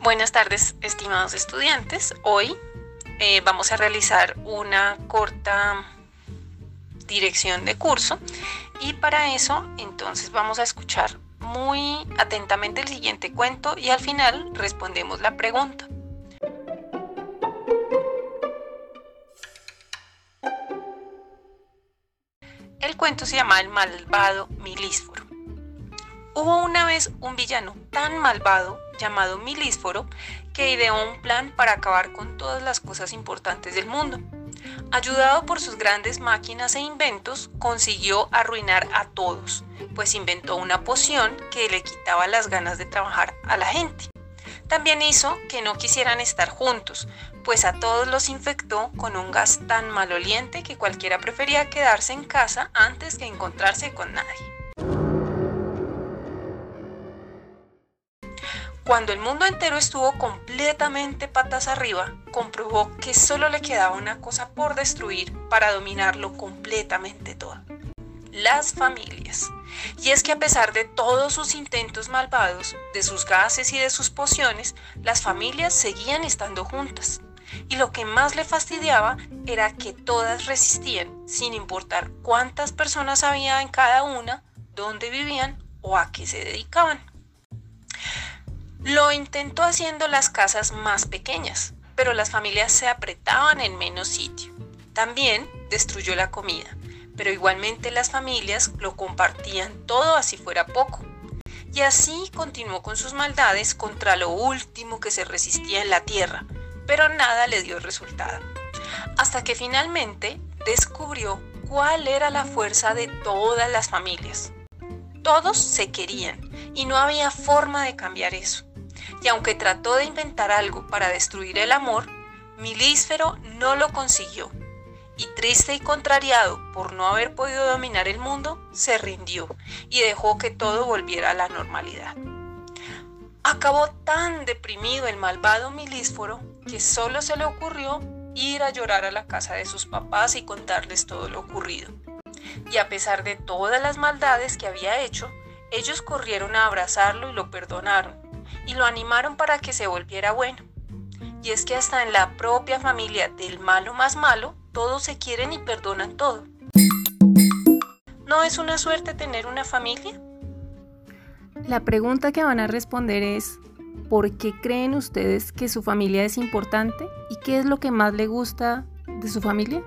Buenas tardes, estimados estudiantes. Hoy eh, vamos a realizar una corta dirección de curso y para eso entonces vamos a escuchar muy atentamente el siguiente cuento y al final respondemos la pregunta. El cuento se llama El malvado Milísforo. Hubo una vez un villano tan malvado llamado Milísforo que ideó un plan para acabar con todas las cosas importantes del mundo. Ayudado por sus grandes máquinas e inventos, consiguió arruinar a todos, pues inventó una poción que le quitaba las ganas de trabajar a la gente. También hizo que no quisieran estar juntos, pues a todos los infectó con un gas tan maloliente que cualquiera prefería quedarse en casa antes que encontrarse con nadie. Cuando el mundo entero estuvo completamente patas arriba, comprobó que solo le quedaba una cosa por destruir para dominarlo completamente todo. Las familias. Y es que a pesar de todos sus intentos malvados, de sus gases y de sus pociones, las familias seguían estando juntas. Y lo que más le fastidiaba era que todas resistían, sin importar cuántas personas había en cada una, dónde vivían o a qué se dedicaban. Lo intentó haciendo las casas más pequeñas, pero las familias se apretaban en menos sitio. También destruyó la comida, pero igualmente las familias lo compartían todo así fuera poco. Y así continuó con sus maldades contra lo último que se resistía en la tierra, pero nada le dio resultado. Hasta que finalmente descubrió cuál era la fuerza de todas las familias. Todos se querían y no había forma de cambiar eso y aunque trató de inventar algo para destruir el amor, Milísfero no lo consiguió, y triste y contrariado por no haber podido dominar el mundo, se rindió y dejó que todo volviera a la normalidad. Acabó tan deprimido el malvado Milísforo que solo se le ocurrió ir a llorar a la casa de sus papás y contarles todo lo ocurrido. Y a pesar de todas las maldades que había hecho, ellos corrieron a abrazarlo y lo perdonaron, y lo animaron para que se volviera bueno. Y es que hasta en la propia familia del malo más malo, todos se quieren y perdonan todo. ¿No es una suerte tener una familia? La pregunta que van a responder es, ¿por qué creen ustedes que su familia es importante y qué es lo que más le gusta de su familia?